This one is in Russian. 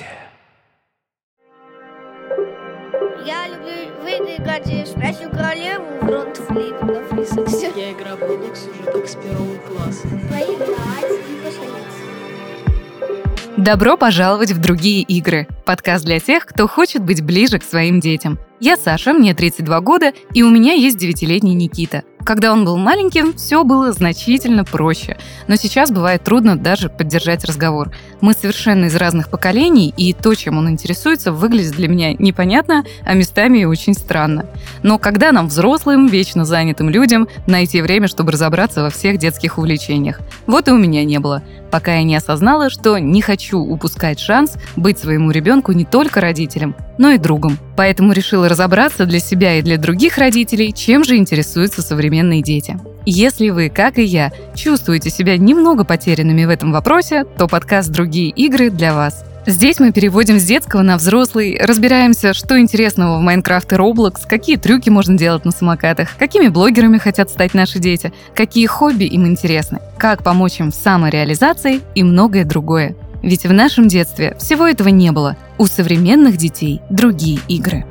Майнкрафте. Я люблю выиграть в спящую королеву в Ронтфлит на Фрисексе. Я играю в Roblox уже как с первого класса. Поиграть и пошалиться. Добро пожаловать в другие игры. Подкаст для тех, кто хочет быть ближе к своим детям. Я Саша, мне 32 года, и у меня есть девятилетний Никита. Когда он был маленьким, все было значительно проще. Но сейчас бывает трудно даже поддержать разговор. Мы совершенно из разных поколений, и то, чем он интересуется, выглядит для меня непонятно, а местами и очень странно. Но когда нам, взрослым, вечно занятым людям, найти время, чтобы разобраться во всех детских увлечениях? Вот и у меня не было, пока я не осознала, что не хочу упускать шанс быть своему ребенку не только родителем, но и другом. Поэтому решила разобраться для себя и для других родителей, чем же интересуются современные дети. Если вы, как и я, чувствуете себя немного потерянными в этом вопросе, то подкаст «Другие игры» для вас. Здесь мы переводим с детского на взрослый, разбираемся, что интересного в Майнкрафт и Roblox, какие трюки можно делать на самокатах, какими блогерами хотят стать наши дети, какие хобби им интересны, как помочь им в самореализации и многое другое. Ведь в нашем детстве всего этого не было. У современных детей другие игры.